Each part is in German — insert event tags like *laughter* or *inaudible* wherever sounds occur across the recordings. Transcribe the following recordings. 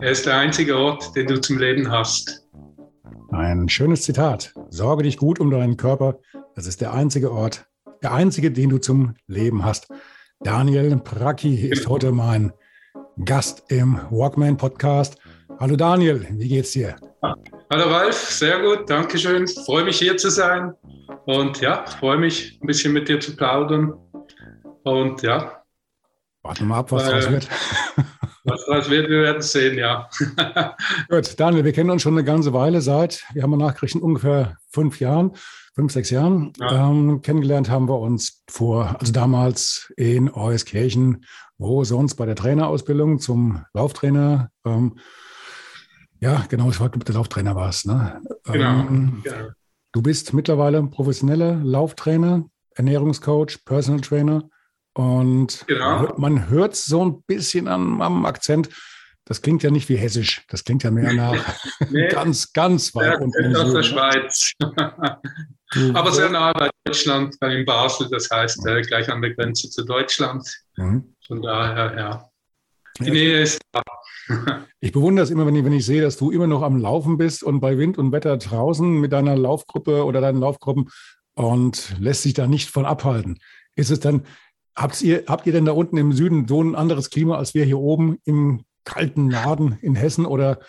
Er ist der einzige Ort, den du zum Leben hast. Ein schönes Zitat. Sorge dich gut um deinen Körper. Das ist der einzige Ort, der einzige, den du zum Leben hast. Daniel Praki ist heute mein Gast im Walkman Podcast. Hallo Daniel, wie geht's dir? Hallo Ralf, sehr gut, danke schön. Freue mich hier zu sein und ja, freue mich ein bisschen mit dir zu plaudern. Und ja. Warten wir mal ab, was äh, draus wird. Was das wird, wir werden sehen, ja. *laughs* Gut, Daniel, wir kennen uns schon eine ganze Weile seit, wir haben nachgerichtet, ungefähr fünf Jahren, fünf, sechs Jahren. Ja. Ähm, kennengelernt haben wir uns vor, also damals in Euskirchen, wo sonst bei der Trainerausbildung zum Lauftrainer. Ähm, ja, genau, ich war, der Lauftrainer war es. Ne? Genau. Ähm, ja. Du bist mittlerweile professioneller Lauftrainer, Ernährungscoach, Personal Trainer. Und genau. man hört so ein bisschen am, am, Akzent. Das klingt ja nicht wie hessisch. Das klingt ja mehr nach *laughs* nee. ganz, ganz weit ja, unten. Aus der? Schweiz. *laughs* Aber sehr nah bei Deutschland, in Basel. Das heißt, äh, gleich an der Grenze zu Deutschland. Mhm. Von daher, ja. Die Nähe ist da. *laughs* Ich bewundere es immer, wenn ich, wenn ich sehe, dass du immer noch am Laufen bist und bei Wind und Wetter draußen mit deiner Laufgruppe oder deinen Laufgruppen und lässt sich da nicht von abhalten. Ist es dann, Habt ihr, habt ihr denn da unten im Süden so ein anderes Klima als wir hier oben im kalten Norden in Hessen oder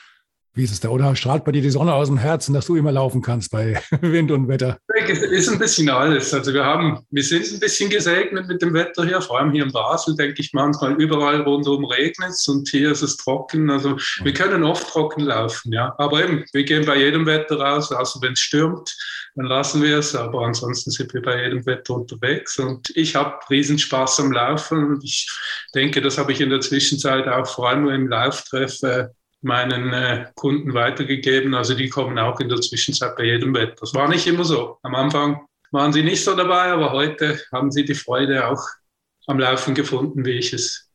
wie ist es da? Oder strahlt bei dir die Sonne aus dem Herzen, dass du immer laufen kannst bei *laughs* Wind und Wetter? Es ist ein bisschen alles. Also wir haben, wir sind ein bisschen gesegnet mit dem Wetter hier, vor allem hier in Basel, denke ich manchmal überall rundherum regnet es und hier ist es trocken. Also wir können oft trocken laufen, ja. Aber eben, wir gehen bei jedem Wetter raus, also wenn es stürmt, dann lassen wir es. Aber ansonsten sind wir bei jedem Wetter unterwegs und ich habe riesen Spaß am Laufen und ich denke, das habe ich in der Zwischenzeit auch vor allem im Lauftreff äh, meinen äh, Kunden weitergegeben. Also die kommen auch in der Zwischenzeit bei jedem Wetter. Das war nicht immer so. Am Anfang waren sie nicht so dabei, aber heute haben sie die Freude auch am Laufen gefunden, wie ich es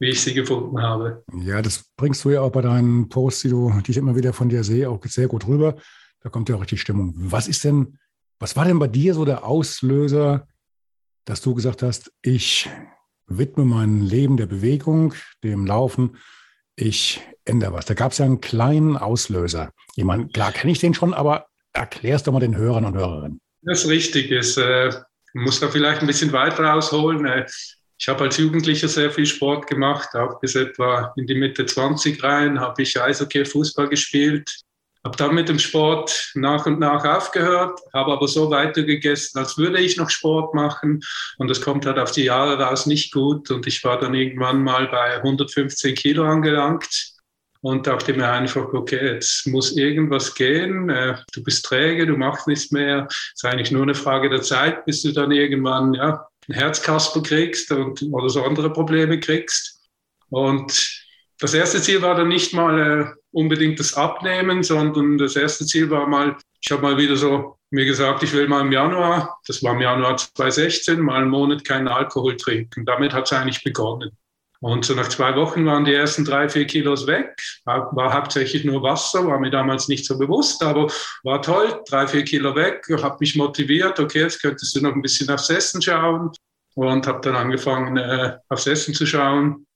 wie ich sie gefunden habe. Ja, das bringst du ja auch bei deinen Posts, die, du, die ich immer wieder von dir sehe, auch sehr gut rüber. Da kommt ja auch richtig Stimmung. Was ist denn, was war denn bei dir so der Auslöser, dass du gesagt hast, ich widme mein Leben der Bewegung, dem Laufen, ich ändere was. Da gab es ja einen kleinen Auslöser. Ich meine, klar kenne ich den schon, aber erklärst doch mal den Hörern und Hörerinnen. Das ist richtig. Ich äh, muss da vielleicht ein bisschen weiter ausholen. Äh, ich habe als Jugendlicher sehr viel Sport gemacht, auch bis etwa in die Mitte 20 rein, habe ich Eishockey, Fußball gespielt, habe dann mit dem Sport nach und nach aufgehört, habe aber so weitergegessen, als würde ich noch Sport machen. Und das kommt halt auf die Jahre raus nicht gut. Und ich war dann irgendwann mal bei 115 Kilo angelangt und dachte mir einfach, okay, jetzt muss irgendwas gehen. Äh, du bist träge, du machst nichts mehr. Es ist eigentlich nur eine Frage der Zeit, bis du dann irgendwann ja, ein Herzkasper kriegst und, oder so andere Probleme kriegst. Und das erste Ziel war dann nicht mal äh, unbedingt das Abnehmen, sondern das erste Ziel war mal, ich habe mal wieder so mir gesagt, ich will mal im Januar, das war im Januar 2016, mal einen Monat keinen Alkohol trinken. Damit hat es eigentlich begonnen. Und so nach zwei Wochen waren die ersten drei, vier Kilos weg. War hauptsächlich nur Wasser, war mir damals nicht so bewusst, aber war toll. Drei, vier Kilo weg, habe mich motiviert. Okay, jetzt könntest du noch ein bisschen aufs Essen schauen. Und habe dann angefangen, äh, aufs Essen zu schauen.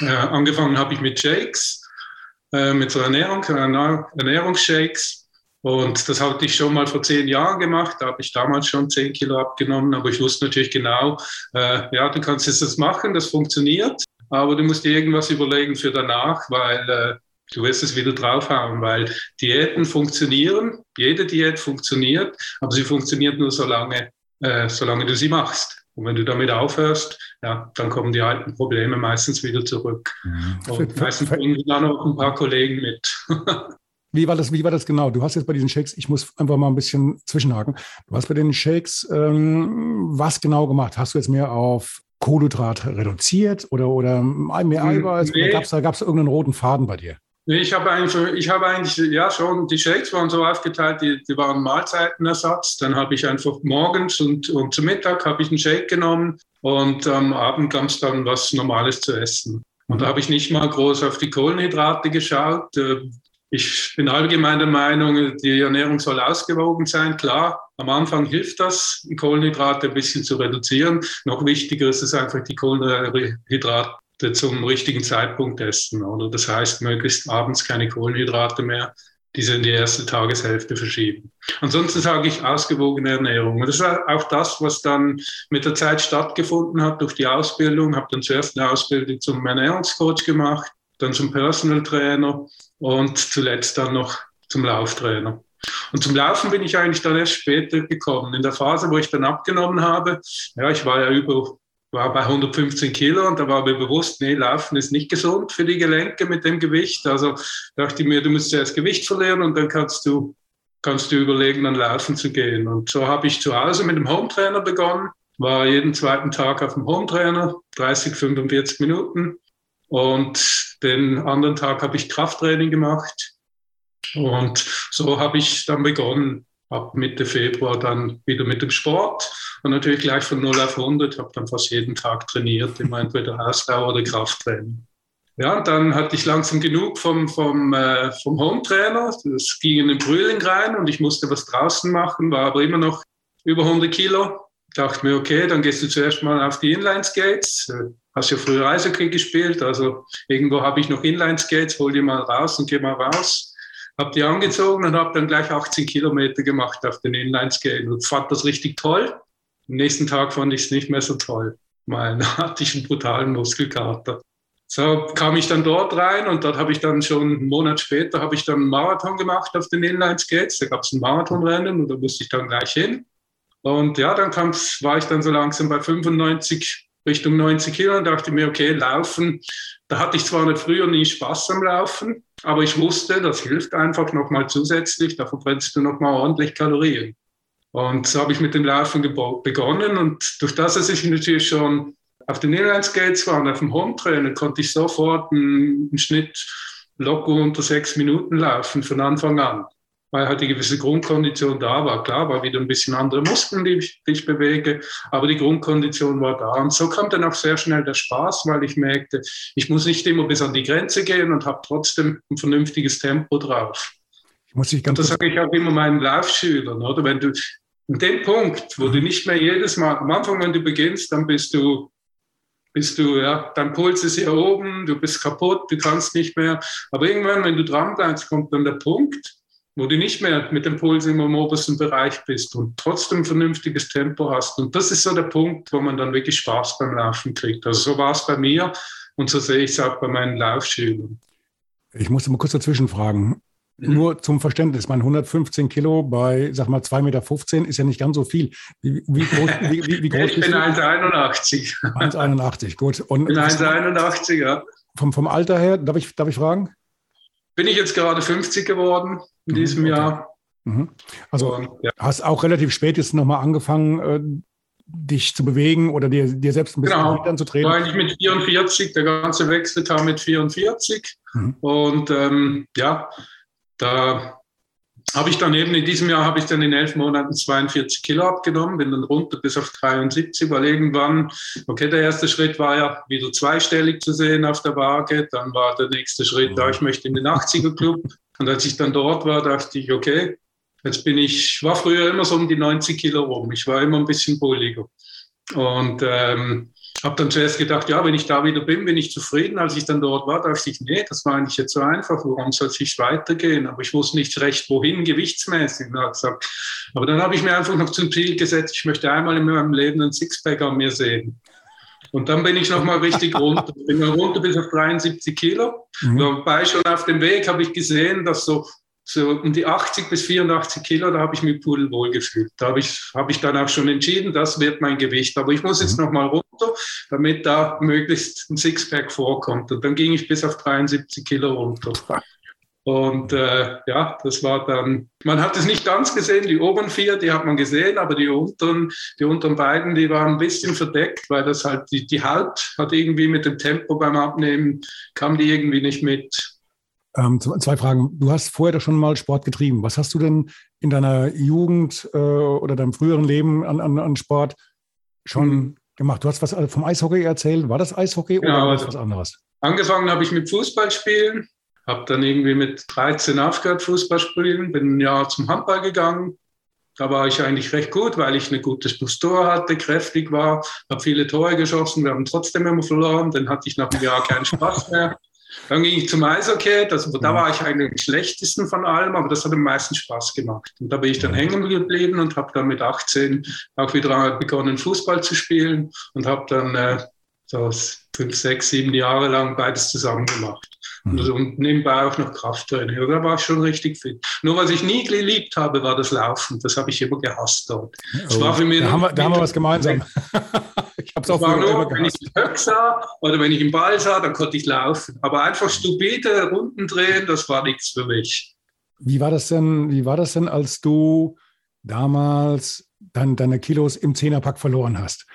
Äh, angefangen habe ich mit Shakes, äh, mit so Ernährung, Ernährungsshakes. Und das hatte ich schon mal vor zehn Jahren gemacht. Da habe ich damals schon zehn Kilo abgenommen. Aber ich wusste natürlich genau, äh, ja, du kannst jetzt das machen, das funktioniert. Aber du musst dir irgendwas überlegen für danach, weil äh, du wirst es wieder draufhauen, weil Diäten funktionieren. Jede Diät funktioniert, aber sie funktioniert nur so lange, äh, solange du sie machst. Und wenn du damit aufhörst, ja, dann kommen die alten Probleme meistens wieder zurück. Mhm. Und meistens bringen dann noch ein paar Kollegen mit. *laughs* Wie war, das, wie war das genau? Du hast jetzt bei diesen Shakes, ich muss einfach mal ein bisschen zwischenhaken. Du hast bei den Shakes ähm, was genau gemacht? Hast du jetzt mehr auf Kohlenhydrat reduziert oder, oder mehr hm, Eiweiß? Nee. Oder gab es da gab's irgendeinen roten Faden bei dir? Ich habe eigentlich, ich habe eigentlich, ja schon, die Shakes waren so aufgeteilt, die, die waren Mahlzeitenersatz. Dann habe ich einfach morgens und, und zum Mittag habe ich einen Shake genommen und am Abend gab es dann was Normales zu essen. Und da habe ich nicht mal groß auf die Kohlenhydrate geschaut. Ich bin allgemein der Meinung, die Ernährung soll ausgewogen sein. Klar, am Anfang hilft das, die Kohlenhydrate ein bisschen zu reduzieren. Noch wichtiger ist es einfach, die Kohlenhydrate zum richtigen Zeitpunkt essen. Oder das heißt, möglichst abends keine Kohlenhydrate mehr, diese in die erste Tageshälfte verschieben. Ansonsten sage ich ausgewogene Ernährung. Und das ist auch das, was dann mit der Zeit stattgefunden hat durch die Ausbildung. Habe dann zuerst eine Ausbildung zum Ernährungscoach gemacht, dann zum Personal Trainer und zuletzt dann noch zum Lauftrainer. Und zum Laufen bin ich eigentlich dann erst später gekommen. In der Phase, wo ich dann abgenommen habe, ja, ich war ja über war bei 115 Kilo und da war mir bewusst, nee, Laufen ist nicht gesund für die Gelenke mit dem Gewicht. Also dachte ich mir, du musst zuerst Gewicht verlieren und dann kannst du, kannst du überlegen, dann laufen zu gehen. Und so habe ich zu Hause mit dem Hometrainer begonnen, war jeden zweiten Tag auf dem Hometrainer, 30, 45 Minuten. Und den anderen Tag habe ich Krafttraining gemacht. Und so habe ich dann begonnen, ab Mitte Februar dann wieder mit dem Sport und natürlich gleich von 0 auf 100, habe dann fast jeden Tag trainiert, immer entweder Ausdauer oder Krafttraining. Ja, und dann hatte ich langsam genug vom, vom, äh, vom Home-Trainer. Das ging in den Frühling rein und ich musste was draußen machen, war aber immer noch über 100 Kilo. Dachte mir, okay, dann gehst du zuerst mal auf die Inline-Skates. Hast ja früher Eishockey gespielt, also irgendwo habe ich noch Inline-Skates, hol die mal raus und geh mal raus habe die angezogen und habe dann gleich 18 Kilometer gemacht auf den Inline-Skate und fand das richtig toll. Am nächsten Tag fand ich es nicht mehr so toll, da hatte ich einen *laughs* brutalen Muskelkater. So kam ich dann dort rein und dort habe ich dann schon einen Monat später habe ich dann einen Marathon gemacht auf den Inline-Skates. Da gab es ein Marathonrennen und da musste ich dann gleich hin. Und ja, dann war ich dann so langsam bei 95 Richtung 90 Kilo und dachte mir, okay, laufen. Da hatte ich zwar nicht früher nie Spaß am Laufen, aber ich wusste, das hilft einfach nochmal zusätzlich, da verbrennst du nochmal ordentlich Kalorien. Und so habe ich mit dem Laufen begonnen und durch das, dass ich natürlich schon auf den Inline-Skates war und auf dem Home-Trainer, konnte ich sofort einen, einen Schnitt locker unter sechs Minuten laufen von Anfang an weil halt die gewisse Grundkondition da war. Klar, war wieder ein bisschen andere Muskeln, die ich, die ich bewege, aber die Grundkondition war da. Und so kam dann auch sehr schnell der Spaß, weil ich merkte, ich muss nicht immer bis an die Grenze gehen und habe trotzdem ein vernünftiges Tempo drauf. Ich muss dich ganz und das sage ich auch immer meinen Laufschülern, oder? Wenn du an dem Punkt, wo du nicht mehr jedes Mal, am Anfang, wenn du beginnst, dann bist du bist du, ja, dein Puls ist hier oben, du bist kaputt, du kannst nicht mehr. Aber irgendwann, wenn du dran bleibst, kommt dann der Punkt, wo du nicht mehr mit dem Puls im obersten Bereich bist und trotzdem vernünftiges Tempo hast. Und das ist so der Punkt, wo man dann wirklich Spaß beim Laufen kriegt. Also so war es bei mir und so sehe ich es auch bei meinen Laufschülern. Ich muss mal kurz dazwischen fragen. Mhm. Nur zum Verständnis, mein 115 Kilo bei, sag mal, 2,15 Meter ist ja nicht ganz so viel. Wie, wie groß, wie, wie, groß *laughs* ich bin 1,81. 1,81, gut. Und ich bin 1,81, ja. Vom, vom Alter her, darf ich, darf ich fragen? bin ich jetzt gerade 50 geworden in mhm, diesem okay. Jahr. Mhm. Also Und, ja. hast auch relativ spät jetzt nochmal angefangen, äh, dich zu bewegen oder dir, dir selbst ein bisschen genau. anzutreten? War eigentlich mit 44, der ganze Wechsel kam mit 44. Mhm. Und ähm, ja, da habe ich dann eben in diesem Jahr habe ich dann in elf Monaten 42 Kilo abgenommen, bin dann runter bis auf 73, weil irgendwann, okay, der erste Schritt war ja wieder zweistellig zu sehen auf der Waage, dann war der nächste Schritt, da ich möchte in den 80er Club. Und als ich dann dort war, dachte ich, okay, jetzt bin ich, war früher immer so um die 90 Kilo rum, ich war immer ein bisschen bulliger. Und ähm, habe dann zuerst gedacht, ja, wenn ich da wieder bin, bin ich zufrieden. Als ich dann dort war, dachte ich, nee, das war eigentlich jetzt so einfach. Warum soll es weitergehen? Aber ich wusste nicht recht, wohin gewichtsmäßig. Gesagt, aber dann habe ich mir einfach noch zum Ziel gesetzt, ich möchte einmal in meinem Leben ein Sixpack an mir sehen. Und dann bin ich nochmal richtig *laughs* runter. Bin runter bis auf 73 Kilo. Mhm. Wobei schon auf dem Weg habe ich gesehen, dass so so um die 80 bis 84 Kilo, da habe ich mich pudelwohl gefühlt. Da habe ich, habe ich dann auch schon entschieden, das wird mein Gewicht. Aber ich muss jetzt mhm. noch mal runter, damit da möglichst ein Sixpack vorkommt. Und dann ging ich bis auf 73 Kilo runter. Und äh, ja, das war dann, man hat es nicht ganz gesehen, die oberen vier, die hat man gesehen, aber die unteren, die unteren beiden, die waren ein bisschen verdeckt, weil das halt, die, die Haut hat irgendwie mit dem Tempo beim Abnehmen, kam die irgendwie nicht mit. Ähm, zwei Fragen. Du hast vorher doch schon mal Sport getrieben. Was hast du denn in deiner Jugend äh, oder deinem früheren Leben an, an, an Sport schon mhm. gemacht? Du hast was vom Eishockey erzählt. War das Eishockey oder ja, also was anderes? Angefangen habe ich mit Fußballspielen, habe dann irgendwie mit 13 aufgehört Fußball spielen, bin ein Jahr zum Handball gegangen. Da war ich eigentlich recht gut, weil ich eine gute Postur hatte, kräftig war, habe viele Tore geschossen. Wir haben trotzdem immer verloren. Dann hatte ich nach einem Jahr keinen Spaß mehr. Dann ging ich zum Eishockey, das, da war ich eigentlich am schlechtesten von allem, aber das hat am meisten Spaß gemacht. Und da bin ich dann hängen geblieben und habe dann mit 18 auch wieder begonnen, Fußball zu spielen und habe dann äh, so fünf, sechs, sieben Jahre lang beides zusammen gemacht. Mhm. Und, und, nebenbei auch noch Krafttraining. Da war ich schon richtig fit. Nur was ich nie geliebt habe, war das Laufen. Das habe ich immer gehasst dort. Oh, war für mich da, haben wir, da haben wir was gemeinsam. *laughs* ich habe es auch war nur, wenn ich den Höck sah oder wenn ich den Ball sah, dann konnte ich laufen. Aber einfach stupide Runden drehen, das war nichts für mich. Wie war das denn, wie war das denn, als du damals dann deine Kilos im Zehnerpack verloren hast?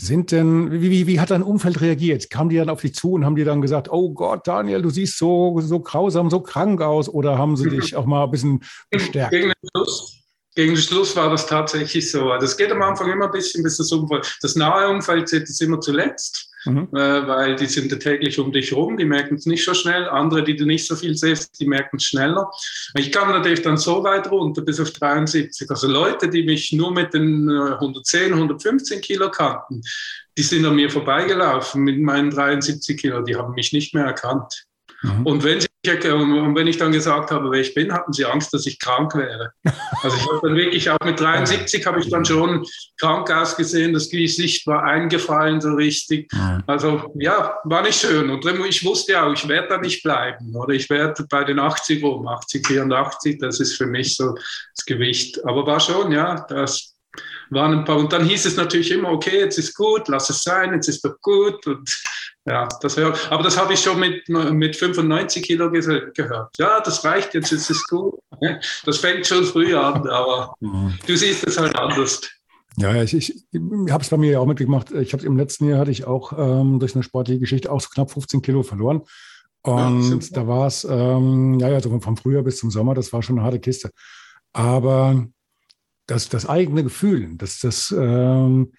Sind denn, wie, wie, wie hat dein Umfeld reagiert? Kamen die dann auf dich zu und haben dir dann gesagt, oh Gott, Daniel, du siehst so, so grausam, so krank aus? Oder haben sie dich auch mal ein bisschen bestärkt? Gegen den Schluss, gegen den Schluss war das tatsächlich so. Also es geht am Anfang immer ein bisschen, bis das Umfeld, das nahe Umfeld sieht es immer zuletzt mhm. äh, weil die sind ja täglich um dich rum, die merken es nicht so schnell. Andere, die du nicht so viel siehst, die merken es schneller. Ich kam natürlich dann so weit runter, bis auf 73. Also Leute, die mich nur mit den 110, äh, 115 Kilo kannten, die sind an mir vorbeigelaufen mit meinen 73 Kilo, die haben mich nicht mehr erkannt. Mhm. Und wenn sie und wenn ich dann gesagt habe, wer ich bin, hatten sie Angst, dass ich krank wäre. Also ich habe dann wirklich auch mit 73 habe ich dann schon krank ausgesehen, das Gesicht war eingefallen so richtig. Also ja, war nicht schön. Und ich wusste ja auch, ich werde da nicht bleiben. Oder ich werde bei den 80 rum, 80, 84, das ist für mich so das Gewicht. Aber war schon, ja, das waren ein paar. Und dann hieß es natürlich immer, okay, jetzt ist gut, lass es sein, jetzt ist doch gut. Und ja, das hör, aber das habe ich schon mit, mit 95 Kilo ge gehört. Ja, das reicht, jetzt ist es gut. *laughs* Das fängt schon früh an, aber mhm. du siehst es halt anders. Ja, ich, ich, ich habe es bei mir ja auch mitgemacht. Ich habe im letzten Jahr hatte ich auch ähm, durch eine sportliche Geschichte auch so knapp 15 Kilo verloren. Und ja, da war es, ähm, ja, ja, so vom Frühjahr bis zum Sommer, das war schon eine harte Kiste. Aber das, das eigene Gefühl, das, das, ähm,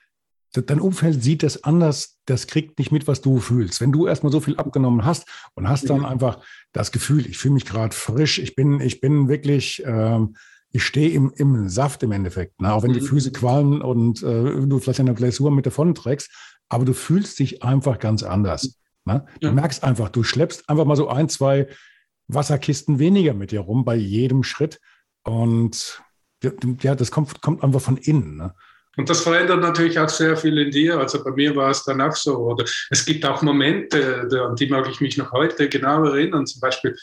dein Umfeld sieht das anders, das kriegt nicht mit, was du fühlst. Wenn du erstmal so viel abgenommen hast und hast dann einfach das Gefühl, ich fühle mich gerade frisch, ich bin, ich bin wirklich, ähm, ich stehe im, im Saft im Endeffekt. Ne? Auch wenn die mhm. Füße qualmen und äh, du vielleicht eine Blessur mit davon trägst, aber du fühlst dich einfach ganz anders. Ne? Du ja. merkst einfach, du schleppst einfach mal so ein, zwei Wasserkisten weniger mit dir rum bei jedem Schritt. Und ja, das kommt, kommt einfach von innen. Ne? Und das verändert natürlich auch sehr viel in dir. Also bei mir war es dann auch so. Oder es gibt auch Momente, an die mag ich mich noch heute genau erinnern. Zum Beispiel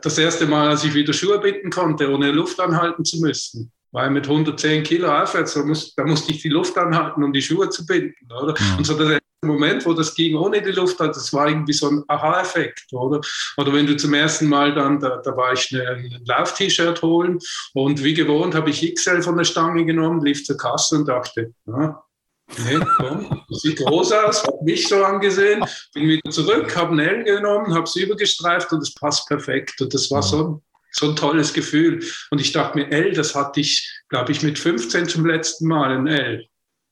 das erste Mal, als ich wieder Schuhe binden konnte, ohne Luft anhalten zu müssen. Weil mit 110 Kilo aufwärts, da, muss, da musste ich die Luft anhalten, um die Schuhe zu binden. Oder? Ja. Und so der Moment, wo das ging ohne die Luft, das war irgendwie so ein Aha-Effekt, oder? Oder wenn du zum ersten Mal dann, da, da war ich ein Lauf-T-Shirt holen und wie gewohnt habe ich XL von der Stange genommen, lief zur Kasse und dachte, ja, Nee, komm, sieht groß aus, habe mich so angesehen, bin wieder zurück, habe ein L genommen, habe es übergestreift und es passt perfekt. Und das war so, so ein tolles Gefühl. Und ich dachte mir, L, das hatte ich, glaube ich, mit 15 zum letzten Mal, ein L.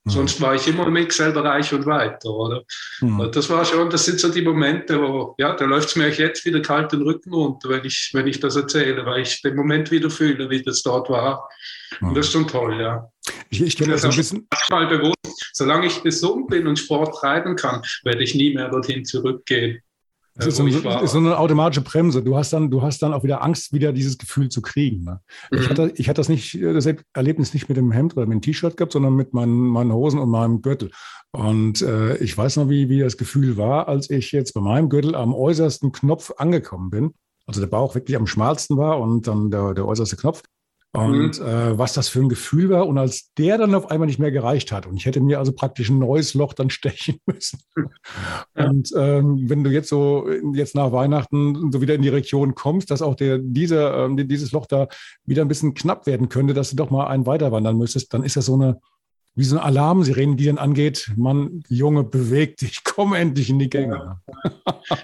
Mhm. Sonst war ich immer im Excel-Bereich und weiter, oder? Mhm. Das war schon, das sind so die Momente, wo, ja, da läuft es mir jetzt wieder kalt den Rücken runter, wenn ich, wenn ich das erzähle, weil ich den Moment wieder fühle, wie das dort war. Mhm. Und das ist schon toll, ja. Ich, ich kenne das ein bisschen. Mal bewusst, solange ich gesund bin und Sport treiben kann, werde ich nie mehr dorthin zurückgehen. Das ist, so, ist so, eine automatische Bremse. Du hast dann, du hast dann auch wieder Angst, wieder dieses Gefühl zu kriegen. Ne? Mhm. Ich, hatte, ich hatte das nicht, das Erlebnis nicht mit dem Hemd oder mit dem T-Shirt gehabt, sondern mit meinen, meinen Hosen und meinem Gürtel. Und äh, ich weiß noch, wie, wie das Gefühl war, als ich jetzt bei meinem Gürtel am äußersten Knopf angekommen bin. Also der Bauch wirklich am schmalsten war und dann der, der äußerste Knopf. Und mhm. äh, was das für ein Gefühl war. Und als der dann auf einmal nicht mehr gereicht hat und ich hätte mir also praktisch ein neues Loch dann *laughs* stechen müssen. *laughs* Ja. Und ähm, wenn du jetzt so jetzt nach Weihnachten so wieder in die Region kommst, dass auch der, dieser, ähm, dieses Loch da wieder ein bisschen knapp werden könnte, dass du doch mal einen weiter wandern müsstest, dann ist das so eine, wie so ein Alarmsirenen, die dann angeht, man, Junge, bewegt dich, *laughs* komm endlich in die Gänge.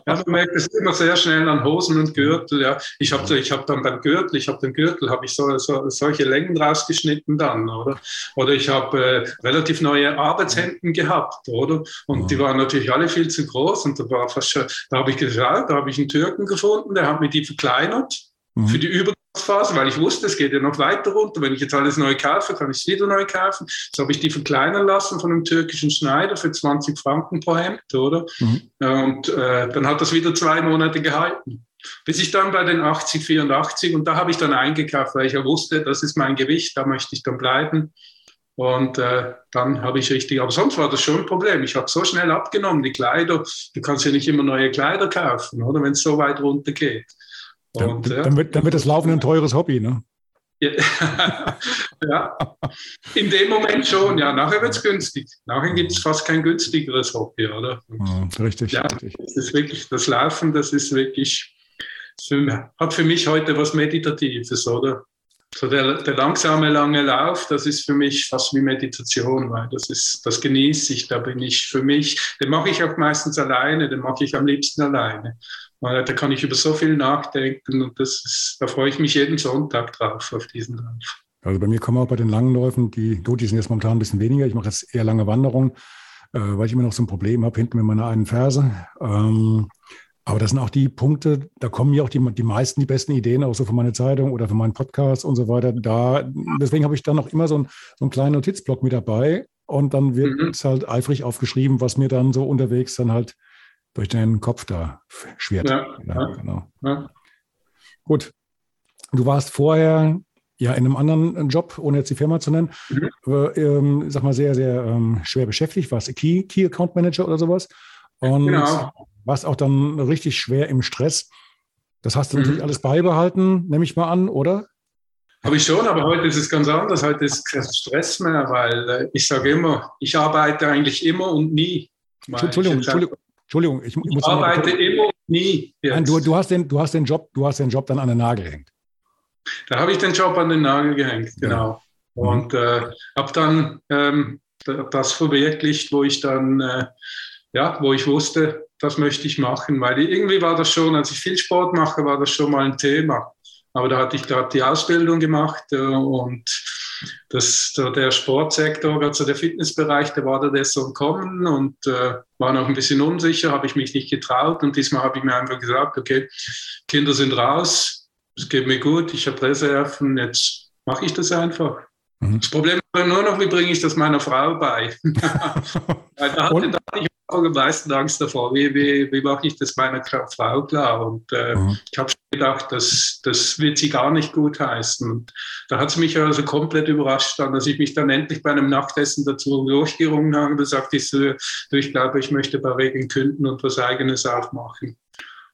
Ja, man merkt es immer sehr schnell an Hosen und Gürtel. Ja. Ich habe ich hab dann beim Gürtel, ich habe den Gürtel, habe ich so, so, solche Längen rausgeschnitten dann, oder? Oder ich habe äh, relativ neue Arbeitshemden gehabt, oder? Und ja. die waren natürlich alle viel zu groß und da war fast schon, da habe ich geschaut, da habe ich einen Türken gefunden, der hat mir die verkleinert mhm. für die Über Phase, weil ich wusste, es geht ja noch weiter runter. Wenn ich jetzt alles neu kaufe, kann ich es wieder neu kaufen. So habe ich die verkleinern lassen von einem türkischen Schneider für 20 Franken pro Hemd, oder? Mhm. Und äh, dann hat das wieder zwei Monate gehalten. Bis ich dann bei den 80, 84 und da habe ich dann eingekauft, weil ich ja wusste, das ist mein Gewicht, da möchte ich dann bleiben. Und äh, dann habe ich richtig, aber sonst war das schon ein Problem. Ich habe so schnell abgenommen, die Kleider, du kannst ja nicht immer neue Kleider kaufen, oder wenn es so weit runter geht. Und, dann, dann, wird, dann wird das Laufen ein teures Hobby, ne? Ja. *laughs* ja, in dem Moment schon, ja. Nachher wird es günstig. Nachher gibt es fast kein günstigeres Hobby, oder? Ja, richtig, ja, richtig. Das ist wirklich, das Laufen, das ist wirklich, hat für mich heute was Meditatives, oder? So der, der langsame, lange Lauf, das ist für mich fast wie Meditation, weil das ist, das genieße ich, da bin ich für mich, den mache ich auch meistens alleine, den mache ich am liebsten alleine. Da kann ich über so viel nachdenken und das ist, da freue ich mich jeden Sonntag drauf, auf diesen Lauf. Also bei mir kommen auch bei den langen Läufen, die, gut, die sind jetzt momentan ein bisschen weniger. Ich mache jetzt eher lange Wanderungen, äh, weil ich immer noch so ein Problem habe hinten mit meiner einen Ferse. Ähm, aber das sind auch die Punkte, da kommen mir auch die, die meisten, die besten Ideen, auch so für meine Zeitung oder für meinen Podcast und so weiter. Da, deswegen habe ich dann auch immer so, ein, so einen kleinen Notizblock mit dabei und dann wird mhm. es halt eifrig aufgeschrieben, was mir dann so unterwegs dann halt durch deinen Kopf da schwert. Ja, ja, genau. Ja. Gut. Du warst vorher ja in einem anderen Job, ohne jetzt die Firma zu nennen, mhm. ähm, sag mal, sehr, sehr ähm, schwer beschäftigt. Warst Key, Key Account Manager oder sowas. Und genau. warst auch dann richtig schwer im Stress. Das hast du mhm. natürlich alles beibehalten, nehme ich mal an, oder? Habe ich schon, aber heute ist es ganz anders. Heute ist kein Stress mehr, weil äh, ich sage immer, ich arbeite eigentlich immer und nie. Entschuldigung, Entschuldigung, Entschuldigung, ich, ich muss arbeite immer und nie. Nein, du, du, hast den, du hast den Job, du hast den Job dann an den Nagel gehängt. Da habe ich den Job an den Nagel gehängt, genau. Ja. Und äh, habe dann ähm, das verwirklicht, wo ich dann, äh, ja, wo ich wusste, das möchte ich machen, weil irgendwie war das schon, als ich viel Sport mache, war das schon mal ein Thema. Aber da hatte ich gerade die Ausbildung gemacht äh, und das, der Sportsektor, also der Fitnessbereich, der war da so Kommen und äh, war noch ein bisschen unsicher, habe ich mich nicht getraut. Und diesmal habe ich mir einfach gesagt, okay, Kinder sind raus, es geht mir gut, ich habe Reserven, jetzt mache ich das einfach. Mhm. Das Problem ist nur noch, wie bringe ich das meiner Frau bei? *laughs* da, hatte, da hatte ich auch am meisten Angst davor, wie, wie, wie mache ich das meiner Frau klar? Und äh, mhm. ich habe gedacht, das, das wird sie gar nicht gut heißen. Und da hat sie mich also komplett überrascht, dann, dass ich mich dann endlich bei einem Nachtessen dazu durchgerungen habe. Da sagte ich so, ich glaube, ich möchte bei Regen künden und was Eigenes aufmachen.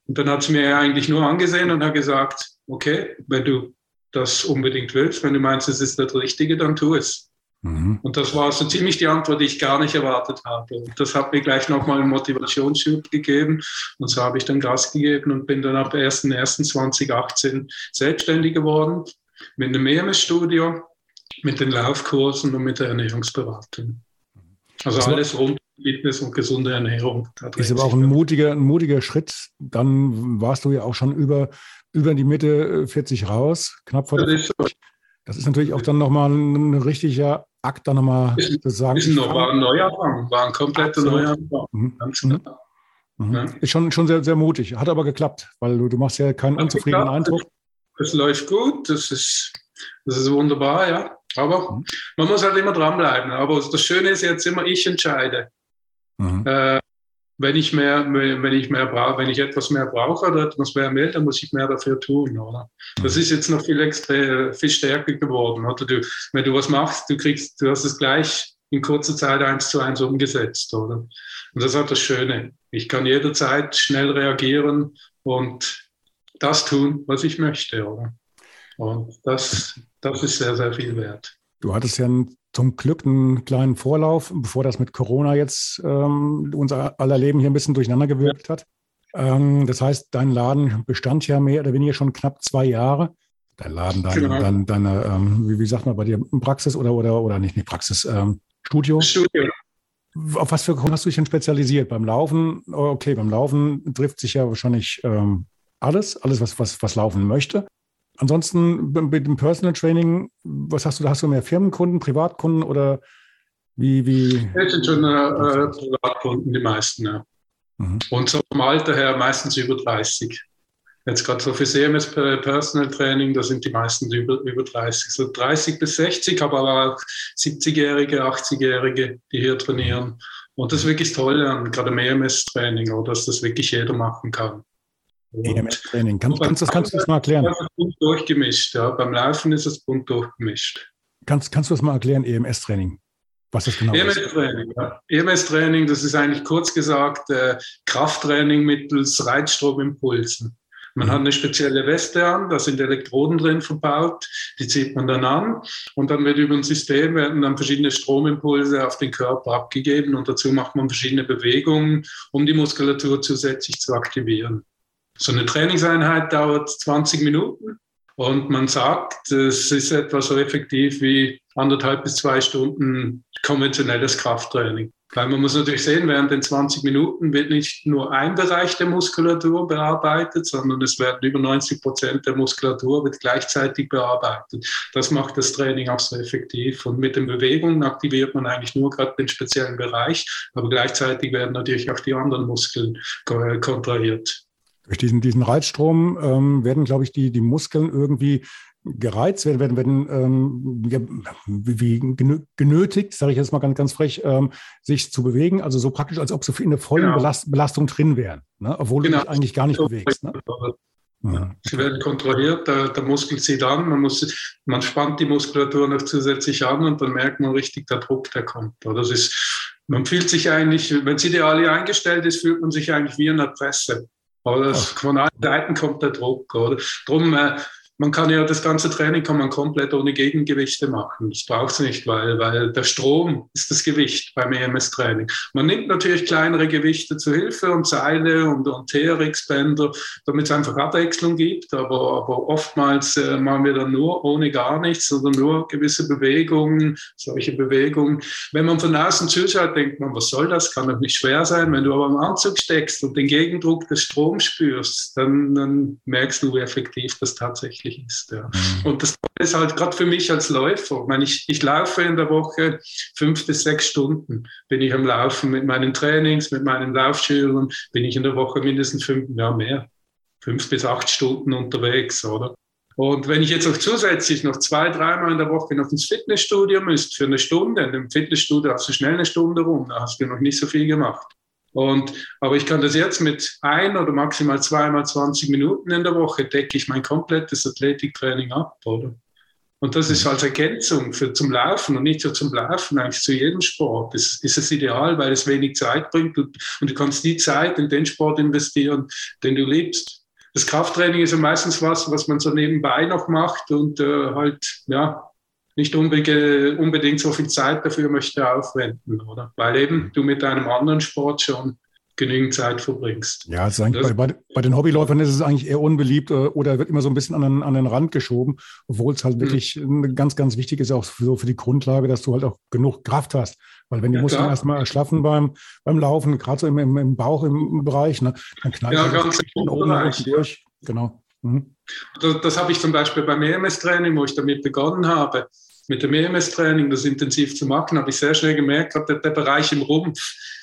Und dann hat sie mir eigentlich nur angesehen und hat gesagt, okay, wenn du das unbedingt willst. Wenn du meinst, es ist das Richtige, dann tu es. Mhm. Und das war so ziemlich die Antwort, die ich gar nicht erwartet habe. Und das hat mir gleich nochmal einen Motivationsschub gegeben. Und so habe ich dann Gas gegeben und bin dann ab 1.1.2018 selbstständig geworden mit einem EMS-Studio, mit den Laufkursen und mit der Ernährungsberatung. Also alles rund Fitness und gesunde Ernährung. Ist aber auch ein mutiger, ein mutiger Schritt. Dann warst du ja auch schon über über die Mitte 40 äh, raus, knapp vor der das ist, das ist natürlich auch dann nochmal ein, ein richtiger Akt, dann nochmal zu sagen. Ist noch, war ein Neuanfang, war ein kompletter Neuanfang. Mhm. Ganz mhm. Mhm. Ja. Ist schon, schon sehr, sehr mutig, hat aber geklappt, weil du, du machst ja keinen unzufriedenen Eindruck. Es läuft gut, das ist, das ist wunderbar, ja. Aber mhm. man muss halt immer dranbleiben. Aber das Schöne ist jetzt immer, ich entscheide. Mhm. Äh, wenn ich mehr, wenn ich mehr brauche, wenn ich etwas mehr brauche oder etwas mehr will, dann muss ich mehr dafür tun, oder? Das ist jetzt noch viel extra, viel stärker geworden, oder? Du, wenn du was machst, du kriegst, du hast es gleich in kurzer Zeit eins zu eins umgesetzt, oder? Und das ist auch das Schöne. Ich kann jederzeit schnell reagieren und das tun, was ich möchte, oder? Und das, das ist sehr, sehr viel wert. Du hattest ja zum Glück einen kleinen Vorlauf, bevor das mit Corona jetzt ähm, unser aller Leben hier ein bisschen durcheinander gewirkt hat. Ähm, das heißt, dein Laden bestand ja mehr oder weniger schon knapp zwei Jahre. Dein Laden, deine, genau. deine, deine ähm, wie, wie, sagt man bei dir, Praxis oder, oder, oder nicht, nicht Praxis, ähm, Studio? Studio. Auf was für hast du dich denn spezialisiert? Beim Laufen, okay, beim Laufen trifft sich ja wahrscheinlich ähm, alles, alles, was, was, was laufen möchte. Ansonsten mit dem Personal Training, was hast du? Hast du mehr Firmenkunden, Privatkunden oder wie? wie? Das sind schon äh, Privatkunden, die meisten, ja. Mhm. Und so vom Alter her meistens über 30. Jetzt gerade so für CMS Personal Training, da sind die meisten über, über 30. So 30 bis 60, aber auch 70-Jährige, 80-Jährige, die hier trainieren. Und das ist wirklich toll an gerade im EMS-Training, dass das wirklich jeder machen kann. EMS-Training. Kann, kannst, das, kannst du das mal erklären? Das ist bunt durchgemischt, ja. Beim Laufen ist es bunt durchgemischt. Kannst, kannst du das mal erklären, EMS-Training? Was ist genau EMS-Training, ja. EMS-Training, das ist eigentlich kurz gesagt äh, Krafttraining mittels Reizstromimpulsen. Man hat eine spezielle Weste an, da sind Elektroden drin verbaut, die zieht man dann an und dann wird über ein System werden dann verschiedene Stromimpulse auf den Körper abgegeben und dazu macht man verschiedene Bewegungen, um die Muskulatur zusätzlich zu aktivieren. So eine Trainingseinheit dauert 20 Minuten und man sagt, es ist etwa so effektiv wie anderthalb bis zwei Stunden konventionelles Krafttraining. Weil man muss natürlich sehen, während den 20 Minuten wird nicht nur ein Bereich der Muskulatur bearbeitet, sondern es werden über 90 Prozent der Muskulatur wird gleichzeitig bearbeitet. Das macht das Training auch so effektiv. Und mit den Bewegungen aktiviert man eigentlich nur gerade den speziellen Bereich, aber gleichzeitig werden natürlich auch die anderen Muskeln kontrahiert. Durch diesen, diesen Reizstrom ähm, werden, glaube ich, die, die Muskeln irgendwie gereizt werden, werden, werden ähm, wie genötigt, sage ich jetzt mal ganz, ganz frech, ähm, sich zu bewegen. Also so praktisch, als ob sie in der vollen genau. Belast Belastung drin wären, ne? obwohl genau. du dich eigentlich gar nicht bewegst. Ne? Ja. Sie werden kontrolliert, der, der, Muskel zieht an, man, muss, man spannt die Muskulatur noch zusätzlich an und dann merkt man richtig, der Druck, der kommt. Das ist, man fühlt sich eigentlich, wenn es ideal eingestellt ist, fühlt man sich eigentlich wie in einer Presse. Oder das, von allen Seiten kommt der Druck. Oder? Drum, äh, man kann ja das ganze Training kann man komplett ohne Gegengewichte machen. Das braucht es nicht, weil, weil der Strom ist das Gewicht beim EMS-Training. Man nimmt natürlich kleinere Gewichte zu Hilfe und Seile und, und TRX-Bänder, damit es einfach Abwechslung gibt. Aber, aber oftmals äh, machen wir dann nur ohne gar nichts, sondern nur gewisse Bewegungen, solche Bewegungen. Wenn man von außen zuschaut, denkt man, was soll das? Kann doch nicht schwer sein. Wenn du aber am Anzug steckst und den Gegendruck des Stroms spürst, dann, dann merkst du, wie effektiv das tatsächlich tatsächlich ist. Ja. Mhm. Und das ist halt gerade für mich als Läufer. Ich, meine, ich, ich laufe in der Woche fünf bis sechs Stunden. Bin ich am Laufen mit meinen Trainings, mit meinen Laufschülern, bin ich in der Woche mindestens fünf, ja mehr, fünf bis acht Stunden unterwegs, oder? Und wenn ich jetzt auch zusätzlich noch zwei, dreimal in der Woche noch ins Fitnessstudio müsste für eine Stunde, in dem Fitnessstudio hast du schnell eine Stunde rum, da hast du noch nicht so viel gemacht. Und, aber ich kann das jetzt mit ein oder maximal zweimal 20 Minuten in der Woche decke ich mein komplettes Athletiktraining ab, oder? Und das ist als Ergänzung für, zum Laufen und nicht so zum Laufen, eigentlich zu jedem Sport. Das ist es ideal, weil es wenig Zeit bringt und, und, du kannst die Zeit in den Sport investieren, den du liebst. Das Krafttraining ist ja meistens was, was man so nebenbei noch macht und äh, halt, ja, nicht unbedingt so viel Zeit dafür möchte aufwenden, oder? Weil eben du mit einem anderen Sport schon genügend Zeit verbringst. Ja, also bei, bei, bei, den Hobbyläufern ist es eigentlich eher unbeliebt äh, oder wird immer so ein bisschen an den, an den Rand geschoben, obwohl es halt mhm. wirklich ganz, ganz wichtig ist, auch so für die Grundlage, dass du halt auch genug Kraft hast. Weil wenn die ja, Muskeln erstmal erschlaffen beim, beim Laufen, gerade so im, im, im Bauch im Bereich, ne, dann knallt ja, ganz oben durch. Genau. Mhm. Das, das habe ich zum Beispiel beim EMS-Training, wo ich damit begonnen habe mit dem EMS-Training, das intensiv zu machen, habe ich sehr schnell gemerkt, der, der Bereich im Rumpf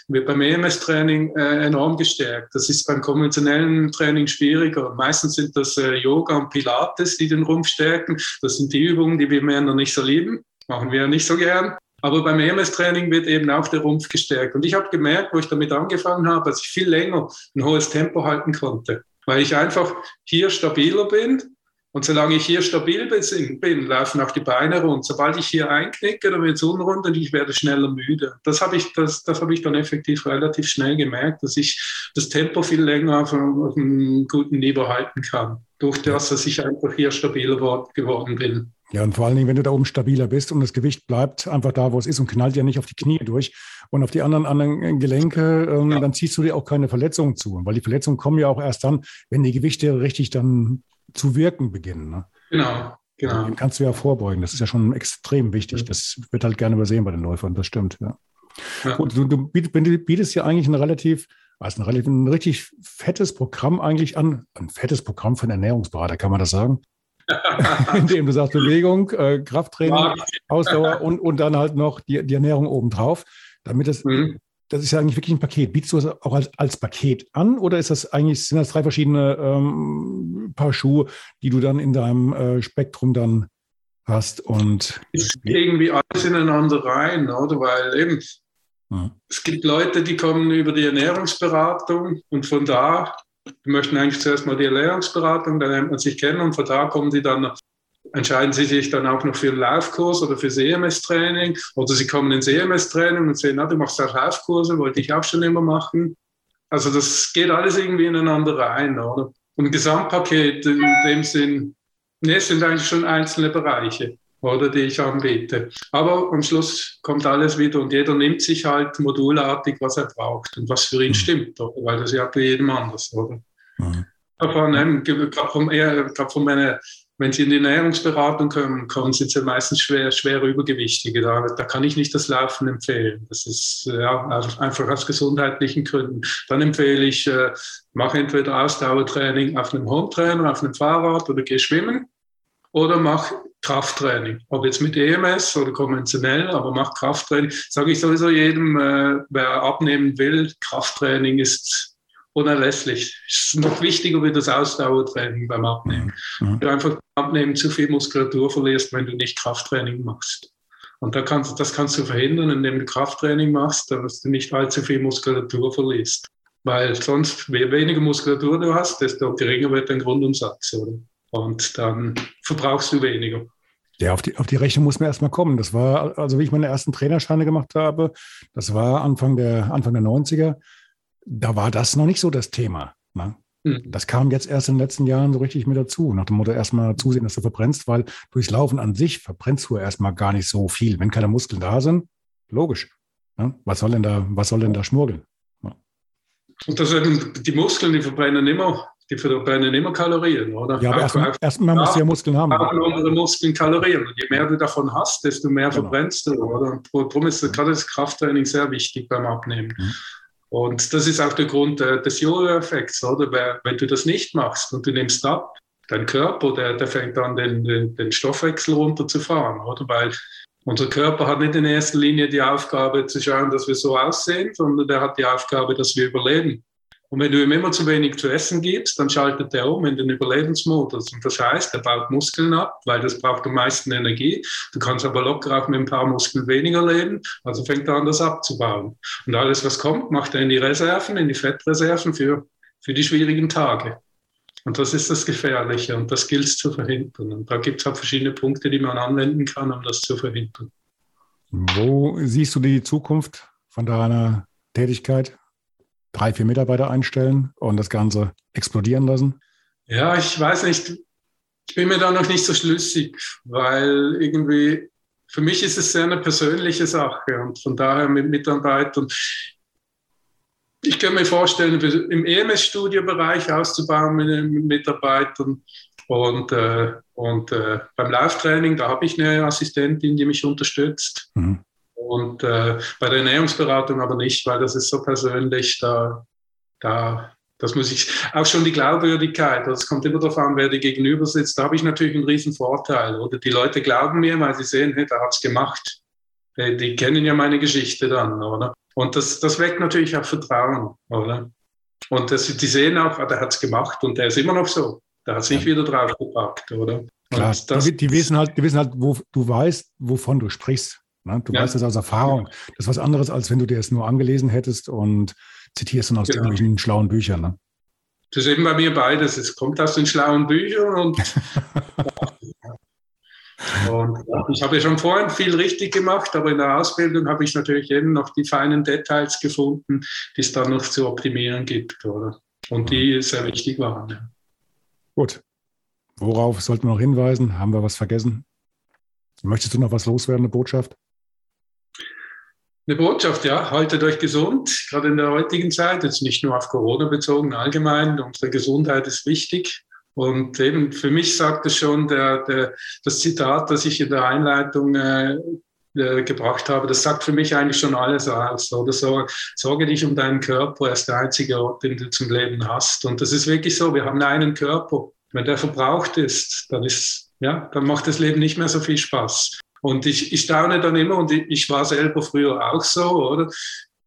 wird beim EMS-Training äh, enorm gestärkt. Das ist beim konventionellen Training schwieriger. Meistens sind das äh, Yoga und Pilates, die den Rumpf stärken. Das sind die Übungen, die wir Männer nicht so lieben. Machen wir nicht so gern. Aber beim EMS-Training wird eben auch der Rumpf gestärkt. Und ich habe gemerkt, wo ich damit angefangen habe, dass ich viel länger ein hohes Tempo halten konnte. Weil ich einfach hier stabiler bin und solange ich hier stabil bin, laufen auch die Beine rund. Sobald ich hier einknicke, dann wird es unrund und ich werde schneller müde. Das habe ich, das, das habe ich dann effektiv relativ schnell gemerkt, dass ich das Tempo viel länger auf, auf einem guten Niveau halten kann. Durch das, dass ich einfach hier stabiler geworden bin. Ja, und vor allen Dingen, wenn du da oben stabiler bist und das Gewicht bleibt einfach da, wo es ist und knallt ja nicht auf die Knie durch und auf die anderen, anderen Gelenke, ähm, ja. dann ziehst du dir auch keine Verletzungen zu. Weil die Verletzungen kommen ja auch erst dann, wenn die Gewichte richtig dann zu wirken beginnen. Ne? Genau. Genau. Den kannst du ja vorbeugen. Das ist ja schon extrem wichtig. Das wird halt gerne übersehen bei den Läufern. Das stimmt, ja. ja. Gut, du, du bietest ja eigentlich ein relativ, was ein relativ, ein richtig fettes Programm eigentlich an. Ein fettes Programm von Ernährungsberater, kann man das sagen? *laughs* Indem du sagst Bewegung, äh, Krafttraining, Ausdauer und, und dann halt noch die, die Ernährung obendrauf, damit es mhm das ist ja eigentlich wirklich ein Paket. Bietest du das auch als, als Paket an oder ist das eigentlich, sind das drei verschiedene ähm, Paar Schuhe, die du dann in deinem äh, Spektrum dann hast? Und ist irgendwie alles ineinander rein, oder? Weil eben, ja. es gibt Leute, die kommen über die Ernährungsberatung und von da, die möchten eigentlich zuerst mal die Ernährungsberatung, dann lernt man sich kennen und von da kommen die dann entscheiden sie sich dann auch noch für einen Laufkurs oder für EMS-Training oder sie kommen ins EMS-Training und sehen, na, du machst auch Laufkurse, wollte ich auch schon immer machen. Also das geht alles irgendwie ineinander rein, oder? Und ein Gesamtpaket in dem Sinn, ne, es sind eigentlich schon einzelne Bereiche, oder, die ich anbiete. Aber am Schluss kommt alles wieder und jeder nimmt sich halt modulartig, was er braucht und was für ihn mhm. stimmt, oder? weil das ja bei jedem anders, oder? Mhm. Davon, ähm, gerade von, von meiner wenn Sie in die Ernährungsberatung kommen, kommen Sie meistens schwer, schwer Übergewichtige. Da, da kann ich nicht das Laufen empfehlen. Das ist ja, einfach aus gesundheitlichen Gründen. Dann empfehle ich, äh, mache entweder Ausdauertraining auf einem Hometrainer, auf einem Fahrrad oder gehe schwimmen oder mach Krafttraining. Ob jetzt mit EMS oder konventionell, aber mach Krafttraining. Sage ich sowieso jedem, äh, wer abnehmen will, Krafttraining ist unerlässlich. Es ist noch wichtiger wie das Ausdauertraining beim Abnehmen. Mhm. Du einfach beim Abnehmen zu viel Muskulatur verlierst, wenn du nicht Krafttraining machst. Und da kannst, das kannst du verhindern, indem du Krafttraining machst, dass du nicht allzu viel Muskulatur verlierst. Weil sonst, je weniger Muskulatur du hast, desto geringer wird dein Grundumsatz. Oder? Und dann verbrauchst du weniger. Ja, auf die, auf die Rechnung muss man erstmal kommen. Das war, also wie ich meine ersten Trainerscheine gemacht habe, das war Anfang der, Anfang der 90er da war das noch nicht so das Thema. Ne? Mhm. Das kam jetzt erst in den letzten Jahren so richtig mit dazu. Nach dem Motto erstmal zusehen, dass du verbrennst, weil durchs Laufen an sich verbrennst du erstmal gar nicht so viel. Wenn keine Muskeln da sind, logisch. Ne? Was soll denn da, was soll denn da schmurgeln? Ja. Und das sind die Muskeln, die verbrennen immer, die verbrennen immer Kalorien, oder? Ja, aber erstmal erst musst du ja Muskeln haben. unsere Muskeln Kalorien. Und je mehr du davon hast, desto mehr genau. verbrennst du, oder? darum ist gerade das Krafttraining sehr wichtig beim Abnehmen. Mhm. Und das ist auch der Grund äh, des Jojo-Effekts, oder? Wenn du das nicht machst und du nimmst ab, dein Körper, der, der fängt an, den, den, den Stoffwechsel runterzufahren, oder? Weil unser Körper hat nicht in erster Linie die Aufgabe zu schauen, dass wir so aussehen, sondern der hat die Aufgabe, dass wir überleben. Und wenn du ihm immer zu wenig zu essen gibst, dann schaltet er um in den Überlebensmodus. Und das heißt, er baut Muskeln ab, weil das braucht am meisten Energie. Du kannst aber locker auch mit ein paar Muskeln weniger leben. Also fängt er an, das abzubauen. Und alles, was kommt, macht er in die Reserven, in die Fettreserven für, für die schwierigen Tage. Und das ist das Gefährliche und das gilt es zu verhindern. Und da gibt es auch verschiedene Punkte, die man anwenden kann, um das zu verhindern. Wo siehst du die Zukunft von deiner Tätigkeit? Drei, vier Mitarbeiter einstellen und das Ganze explodieren lassen? Ja, ich weiß nicht. Ich bin mir da noch nicht so schlüssig, weil irgendwie für mich ist es sehr eine persönliche Sache und von daher mit Mitarbeitern. Ich kann mir vorstellen, im EMS-Studiobereich auszubauen mit, mit Mitarbeitern und, äh, und äh, beim Lauftraining, da habe ich eine Assistentin, die mich unterstützt. Mhm. Und äh, bei der Ernährungsberatung aber nicht, weil das ist so persönlich, da, da, das muss ich, auch schon die Glaubwürdigkeit, das kommt immer darauf an, wer dir gegenüber sitzt, da habe ich natürlich einen riesen Vorteil. Oder die Leute glauben mir, weil sie sehen, hey, der hat es gemacht. Die, kennen ja meine Geschichte dann, oder? Und das, das weckt natürlich auch Vertrauen, oder? Und das, die sehen auch, ah, der hat es gemacht und der ist immer noch so. Der hat sich ja. wieder draufgepackt, oder? Klar, das, die, die, wissen halt, die wissen halt, wo du weißt, wovon du sprichst. Ne? Du ja. weißt das aus Erfahrung. Das ist was anderes, als wenn du dir es nur angelesen hättest und zitierst dann aus genau. irgendwelchen schlauen Büchern. Ne? Das ist eben bei mir beides. Es kommt aus den schlauen Büchern und, *laughs* und ich habe ja schon vorhin viel richtig gemacht, aber in der Ausbildung habe ich natürlich eben noch die feinen Details gefunden, die es dann noch zu optimieren gibt, oder? Und die sehr wichtig waren. Ja. Gut. Worauf sollten wir noch hinweisen? Haben wir was vergessen? Möchtest du noch was loswerden, eine Botschaft? Eine Botschaft, ja, haltet euch gesund, gerade in der heutigen Zeit, jetzt nicht nur auf Corona bezogen, allgemein. Unsere Gesundheit ist wichtig Und eben für mich sagt es schon der, der, das Zitat, das ich in der Einleitung äh, äh, gebracht habe, das sagt für mich eigentlich schon alles aus. Oder so, sorge dich um deinen Körper, er ist der einzige Ort, den du zum Leben hast. Und das ist wirklich so, wir haben einen Körper. Wenn der verbraucht ist, dann ist, ja, dann macht das Leben nicht mehr so viel Spaß. Und ich, ich staune dann immer, und ich, ich war selber früher auch so, oder?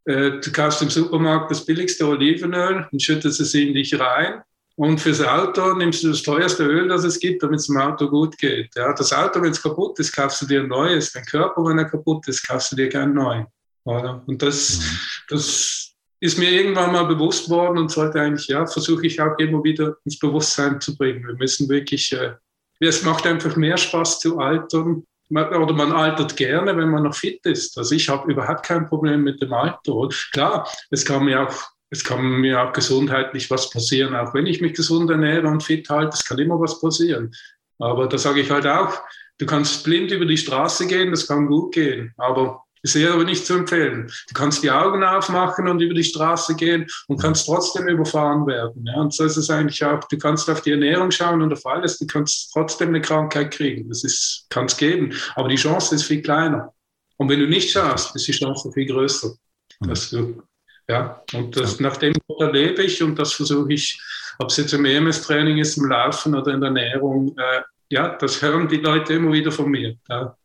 Äh, du kaufst im Supermarkt das billigste Olivenöl und schüttest es in dich rein. Und fürs Auto nimmst du das teuerste Öl, das es gibt, damit es dem Auto gut geht. Ja, das Auto, wenn es kaputt ist, kaufst du dir ein neues. Dein Körper, wenn er kaputt ist, kaufst du dir keinen neuen. Oder? Und das, mhm. das ist mir irgendwann mal bewusst worden und sollte eigentlich, ja, versuche ich auch immer wieder ins Bewusstsein zu bringen. Wir müssen wirklich, äh, es macht einfach mehr Spaß zu altern. Oder man altert gerne, wenn man noch fit ist. Also ich habe überhaupt kein Problem mit dem Alter. Klar, es kann mir auch es kann mir auch gesundheitlich was passieren, auch wenn ich mich gesund ernähre und fit halte, es kann immer was passieren. Aber da sage ich halt auch, du kannst blind über die Straße gehen, das kann gut gehen, aber ist eher aber nicht zu empfehlen. Du kannst die Augen aufmachen und über die Straße gehen und kannst trotzdem überfahren werden. Ja, und so ist es eigentlich auch, du kannst auf die Ernährung schauen und auf alles, du kannst trotzdem eine Krankheit kriegen. Das kann es geben, aber die Chance ist viel kleiner. Und wenn du nicht schaust, ist die Chance viel größer, dass du ja, und das, nach dem lebe ich und das versuche ich, ob es jetzt im EMS-Training ist, im Laufen oder in der Ernährung, äh, ja, das hören die Leute immer wieder von mir. Ja.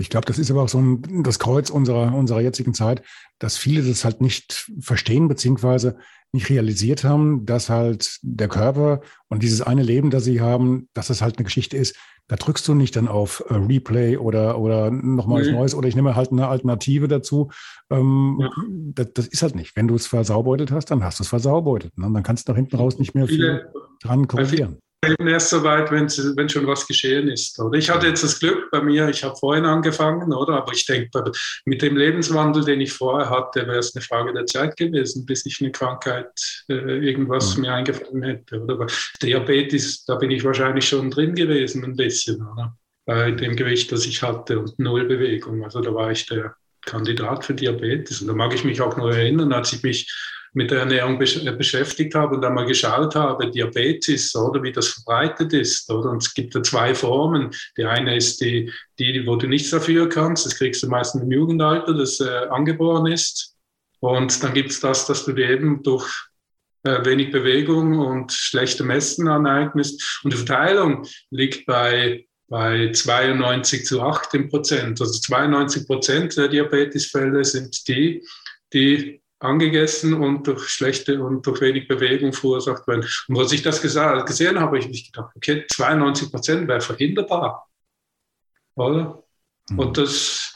Ich glaube, das ist aber auch so ein, das Kreuz unserer, unserer jetzigen Zeit, dass viele das halt nicht verstehen, beziehungsweise nicht realisiert haben, dass halt der Körper und dieses eine Leben, das sie haben, dass das halt eine Geschichte ist. Da drückst du nicht dann auf äh, Replay oder, oder nochmal nee. Neues oder ich nehme halt eine Alternative dazu. Ähm, ja. das, das, ist halt nicht. Wenn du es versaubeutelt hast, dann hast du es versaubeutelt. Ne? Dann kannst du nach hinten raus nicht mehr viel dran korrigieren eben erst so weit, wenn, wenn schon was geschehen ist. Oder ich hatte jetzt das Glück bei mir, ich habe vorhin angefangen, oder? Aber ich denke, mit dem Lebenswandel, den ich vorher hatte, wäre es eine Frage der Zeit gewesen, bis ich eine Krankheit äh, irgendwas mhm. mir eingefallen hätte. Oder? Diabetes, da bin ich wahrscheinlich schon drin gewesen, ein bisschen, oder? Bei dem Gewicht, das ich hatte und Nullbewegung. Also da war ich der Kandidat für Diabetes. Und da mag ich mich auch noch erinnern, als ich mich mit der Ernährung äh, beschäftigt habe und einmal geschaut habe, Diabetes oder wie das verbreitet ist. Oder? Und es gibt da zwei Formen. Die eine ist die, die, wo du nichts dafür kannst. Das kriegst du meistens im Jugendalter, das äh, angeboren ist. Und dann gibt es das, dass du dir eben durch äh, wenig Bewegung und schlechte Messen aneignest. Und die Verteilung liegt bei bei 92 zu 18 Prozent. Also 92 Prozent der Diabetesfälle sind die, die angegessen und durch schlechte und durch wenig Bewegung verursacht werden. Und als ich das gesehen habe, habe ich mich gedacht, okay, 92 Prozent wäre verhinderbar. Oder? Mhm. Und das,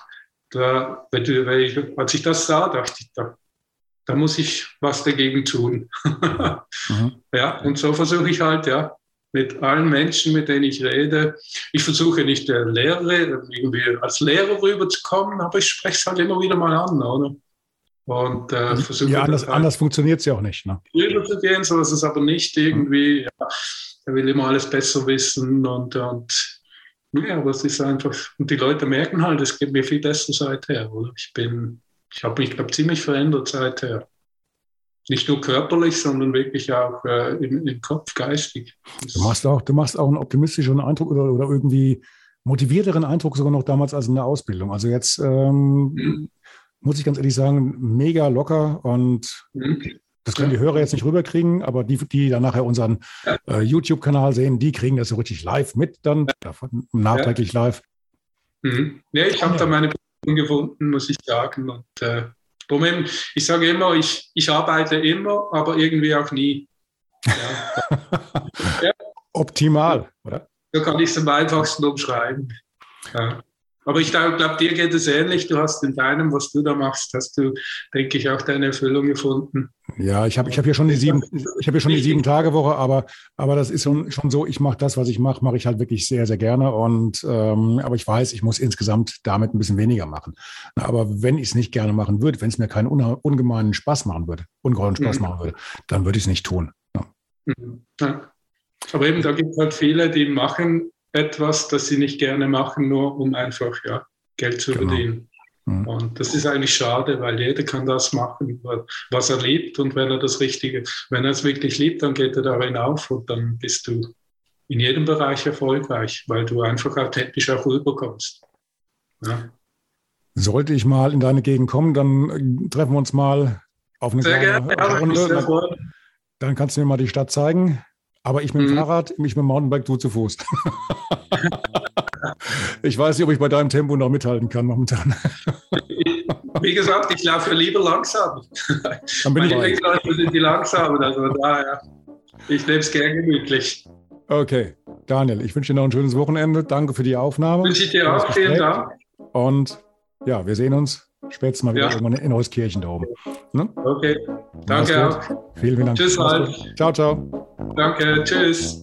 da, wenn ich, als ich das sah, dachte ich, da, da muss ich was dagegen tun. *laughs* mhm. Ja, und so versuche ich halt, ja, mit allen Menschen, mit denen ich rede. Ich versuche nicht der Lehrer, irgendwie als Lehrer rüberzukommen, aber ich spreche es halt immer wieder mal an, oder? Und äh, versuche ja, anders, halt anders funktioniert es ja auch nicht. Ne? zu gehen, so dass es aber nicht irgendwie, ja, er will immer alles besser wissen und, und ja, aber es ist einfach, und die Leute merken halt, es geht mir viel besser seither, oder? Ich bin, ich habe mich, glaube ziemlich verändert seither. Nicht nur körperlich, sondern wirklich auch äh, im, im, Kopf, geistig. Du machst auch, du machst auch einen optimistischeren Eindruck oder, oder irgendwie motivierteren Eindruck sogar noch damals als in der Ausbildung. Also jetzt ähm, mhm muss ich ganz ehrlich sagen, mega locker und mhm. das können die Hörer jetzt nicht rüberkriegen, aber die, die dann nachher unseren äh, YouTube-Kanal sehen, die kriegen das so richtig live mit, dann nachträglich live. Mhm. Ja, ich habe da meine Position gefunden, muss ich sagen. Und äh, Problem, ich sage immer, ich, ich arbeite immer, aber irgendwie auch nie. *laughs* Ja. ja. Optimal, oder? So kann ich es am einfachsten umschreiben. Ja. Aber ich glaube, dir geht es ähnlich. Du hast in deinem, was du da machst, hast du, denke ich, auch deine Erfüllung gefunden. Ja, ich habe ich hab ja schon die sieben, ich habe ja schon die sieben Tage Woche, aber, aber das ist schon, schon so, ich mache das, was ich mache, mache ich halt wirklich sehr, sehr gerne. Und ähm, aber ich weiß, ich muss insgesamt damit ein bisschen weniger machen. Aber wenn ich es nicht gerne machen würde, wenn es mir keinen ungemeinen Spaß machen würde, ungeheuren Spaß mhm. machen würde, dann würde ich es nicht tun. Ja. Mhm. Ja. Aber eben, da gibt es halt viele, die machen etwas, das sie nicht gerne machen, nur um einfach ja, Geld zu genau. verdienen. Mhm. Und das ist eigentlich schade, weil jeder kann das machen, was er liebt. Und wenn er das Richtige, wenn er es wirklich liebt, dann geht er darin auf und dann bist du in jedem Bereich erfolgreich, weil du einfach authentisch auch rüberkommst. Ja. Sollte ich mal in deine Gegend kommen, dann äh, treffen wir uns mal auf eine Sehr kleine gerne, Runde. Dann kannst du mir mal die Stadt zeigen. Aber ich mit dem Mhm. Fahrrad, ich mit dem Mountainbike, du zu Fuß. *laughs* ich weiß nicht, ob ich bei deinem Tempo noch mithalten kann momentan. *laughs* Wie gesagt, ich laufe lieber langsam. Dann bin Meine ich. Lieblingsläufe sind die langsamen, also daher. Ich nehme es gerne gemütlich. Okay, Daniel, ich wünsche dir noch ein schönes Wochenende. Danke für die Aufnahme. Wünsche ich dir auch. Vielen. Dank. Und ja, wir sehen uns spätestens mal wieder Ja. irgendwann in Euskirchen da oben. Ne? Okay. Danke auch. Vielen, vielen Dank. Tschüss. Ciao, ciao. Danke. Tschüss.